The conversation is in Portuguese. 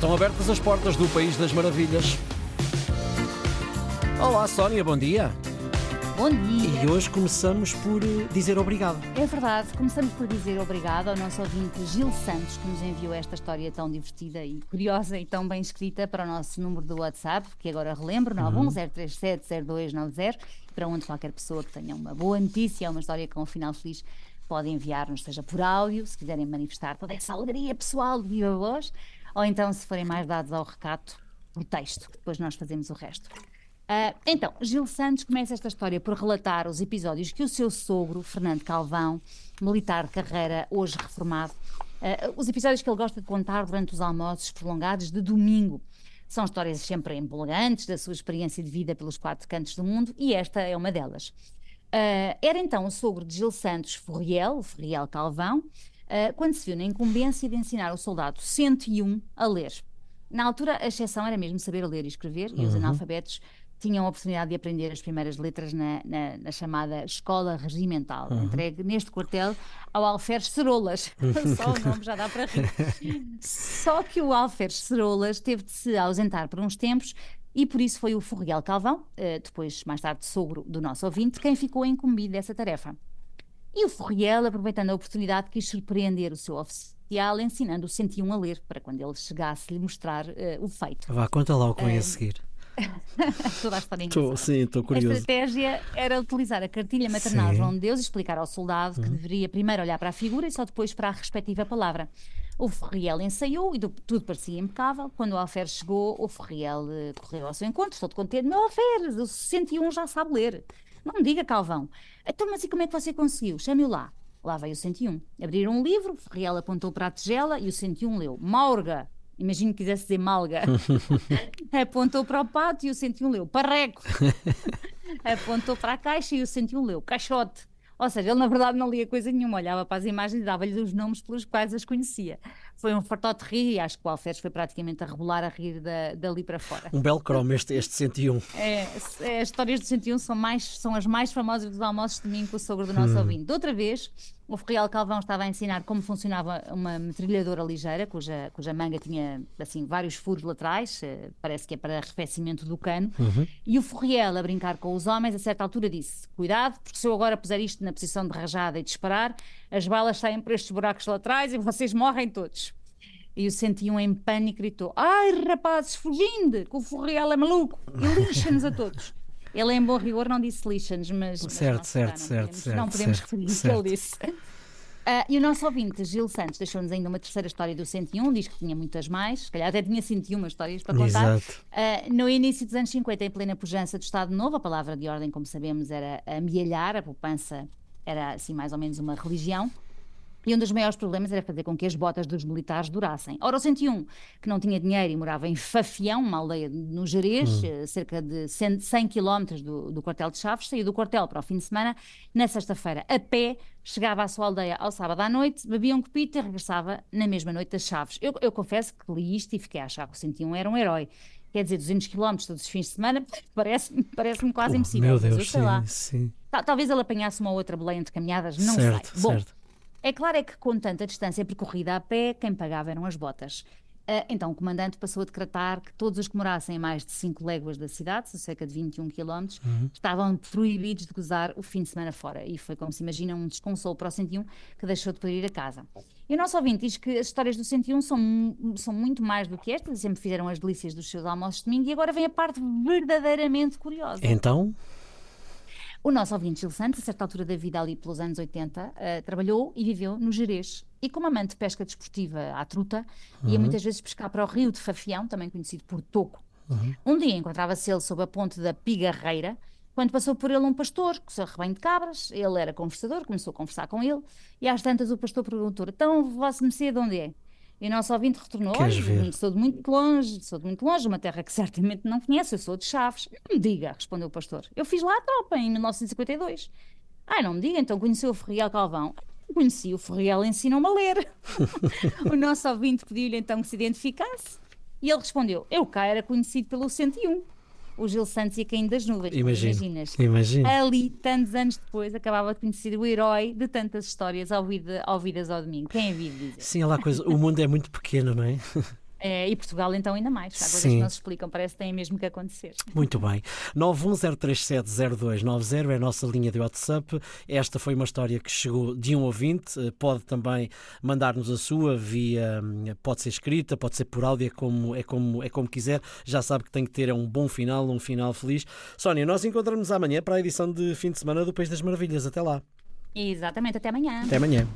Estão abertas as portas do País das Maravilhas. Olá, Sónia, bom dia. Bom dia. E hoje começamos por eh, dizer obrigado. É verdade, começamos por dizer obrigado ao nosso ouvinte Gil Santos, que nos enviou esta história tão divertida e curiosa e tão bem escrita para o nosso número do WhatsApp, que agora relembro, 910370290, para onde qualquer pessoa que tenha uma boa notícia, uma história com um final feliz, pode enviar-nos, seja por áudio, se quiserem manifestar toda essa alegria pessoal de viva voz, ou então, se forem mais dados ao recato, por texto, que depois nós fazemos o resto. Uh, então, Gil Santos começa esta história por relatar os episódios que o seu sogro, Fernando Calvão, militar de carreira, hoje reformado, uh, os episódios que ele gosta de contar durante os almoços prolongados de domingo. São histórias sempre empolgantes da sua experiência de vida pelos quatro cantos do mundo e esta é uma delas. Uh, era então o sogro de Gil Santos Forriel, o Forriel Calvão, quando se viu na incumbência de ensinar o soldado 101 a ler. Na altura, a exceção era mesmo saber ler e escrever, e os uhum. analfabetos tinham a oportunidade de aprender as primeiras letras na, na, na chamada Escola Regimental, uhum. entregue neste quartel ao Alferes Cerolas. Só o nome já dá para rir. Só que o Alferes Cerolas teve de se ausentar por uns tempos e por isso foi o Forriel Calvão, eh, depois mais tarde sogro do nosso ouvinte, quem ficou incumbido dessa tarefa. E o Forriel, aproveitando a oportunidade, quis surpreender o seu oficial, ensinando o 101 a ler, para quando ele chegasse lhe mostrar uh, o feito. Vá, conta lá o que vem a seguir. Toda a história tô, Sim, estou curioso. A estratégia era utilizar a cartilha maternal sim. João de Deus e explicar ao soldado que deveria primeiro olhar para a figura e só depois para a respectiva palavra. O Ferriel ensaiou e tudo parecia impecável. Quando o Alferes chegou, o Ferriel uh, correu ao seu encontro, todo contente. Meu Alferes, o 101 já sabe ler. Não me diga, Calvão. Então, mas e como é que você conseguiu? Chame-o lá. Lá veio o 101. Abriram um livro, Ferriel apontou para a tigela e o 101 leu. Maurga, imagino que quisesse dizer malga, apontou para o pato e o 101 leu parreco, apontou para a caixa e o 101 leu caixote. Ou seja, ele na verdade não lia coisa nenhuma, olhava para as imagens e dava-lhe os nomes pelos quais as conhecia. Foi um fartote rir e acho que o Alferes foi praticamente a rebolar a rir da, dali para fora. Um belo cromo este, este 101. É, é, as histórias do 101 são, mais, são as mais famosas dos almoços de domingo com o sogro do nosso hum. ouvinte. De outra vez, o Ferreal Calvão estava a ensinar como funcionava uma metralhadora ligeira, cuja, cuja manga tinha assim vários furos laterais, eh, parece que é para arrefecimento do cano. Uhum. E o Ferreal, a brincar com os homens, a certa altura disse: Cuidado, porque se eu agora puser isto na posição de rajada e disparar, as balas saem por estes buracos laterais e vocês morrem todos. E o 101 em pânico gritou: Ai, rapazes, fugindo, que o Ferreal é maluco e lixa-nos a todos. Ele, em bom rigor, não disse lixa-nos, mas. Certo, mas certo, certo, podemos, certo. Não podemos certo, referir o que ele disse. Uh, e o nosso ouvinte, Gil Santos, deixou-nos ainda uma terceira história do 101, diz que tinha muitas mais, se calhar até tinha 101 histórias para contar. Uh, no início dos anos 50, em plena pujança do Estado Novo, a palavra de ordem, como sabemos, era amealhar, a poupança era assim mais ou menos uma religião. E um dos maiores problemas era fazer com que as botas dos militares durassem. Ora, o 101, que não tinha dinheiro e morava em Fafião, uma aldeia no Jerez, hum. cerca de 100, 100 quilómetros do, do quartel de Chaves, saiu do quartel para o fim de semana, na sexta-feira, a pé, chegava à sua aldeia ao sábado à noite, bebia um copito e regressava na mesma noite das Chaves. Eu, eu confesso que li isto e fiquei a achar que o 101 era um herói. Quer dizer, 200 quilómetros todos os fins de semana, parece-me parece quase oh, impossível. Meu Deus, sim, lá. sim. Talvez ele apanhasse uma outra boleia entre caminhadas, não certo, sei. Bom, certo. É claro é que com tanta distância percorrida a pé, quem pagava eram as botas. Uh, então o comandante passou a decretar que todos os que morassem a mais de 5 léguas da cidade, cerca de 21 quilómetros, uhum. estavam proibidos de gozar o fim de semana fora. E foi, como se imagina, um desconsolo para o 101 que deixou de poder ir a casa. E o nosso ouvinte diz que as histórias do 101 são, são muito mais do que estas, sempre fizeram as delícias dos seus almoços de domingo e agora vem a parte verdadeiramente curiosa. Então? O nosso ouvinte Gil Santos, a certa altura da vida, ali pelos anos 80, uh, eh, trabalhou e viveu no Jerez. E como amante de pesca desportiva à truta, uhum. ia muitas vezes pescar para o rio de Fafião, também conhecido por Toco. Uhum. Um dia encontrava-se ele sob a ponte da Pigarreira, quando passou por ele um pastor com o seu rebanho de cabras. Ele era conversador, começou a conversar com ele, e às tantas o pastor perguntou: Então, vosso Mercê, de onde é? E o nosso ouvinte retornou: Olha, sou de muito longe, sou de muito longe, uma terra que certamente não conhece, eu sou de Chaves. Não me diga, respondeu o pastor. Eu fiz lá a tropa em 1952. Ah, não me diga, então conheceu o Ferreal Calvão. Conheci o Ferreal, ensinou-me a ler. o nosso ouvinte pediu-lhe então que se identificasse. E ele respondeu: Eu cá era conhecido pelo 101 o Gil Santos ia caindo das nuvens. Imagino, imaginas? Imagino. Ali, tantos anos depois, acabava de conhecer o herói de tantas histórias ouvidas ao domingo. Quem havia de dizer? Sim, lá coisa. O mundo é muito pequeno, não é? É, e Portugal então ainda mais. Há coisas Sim. que não se explicam, parece que têm mesmo que acontecer. Muito bem. 910370290 é a nossa linha de WhatsApp. Esta foi uma história que chegou de um ouvinte. Eh, Pode também mandar-nos a sua via. hum, Pode ser escrita, pode ser por áudio, é como, é como, é como quiser. Já sabe que tem que ter é um bom final, um final feliz. Sónia, nós encontramos amanhã para a edição de fim de semana do País das Maravilhas. Até lá. Exatamente, até amanhã. Até amanhã.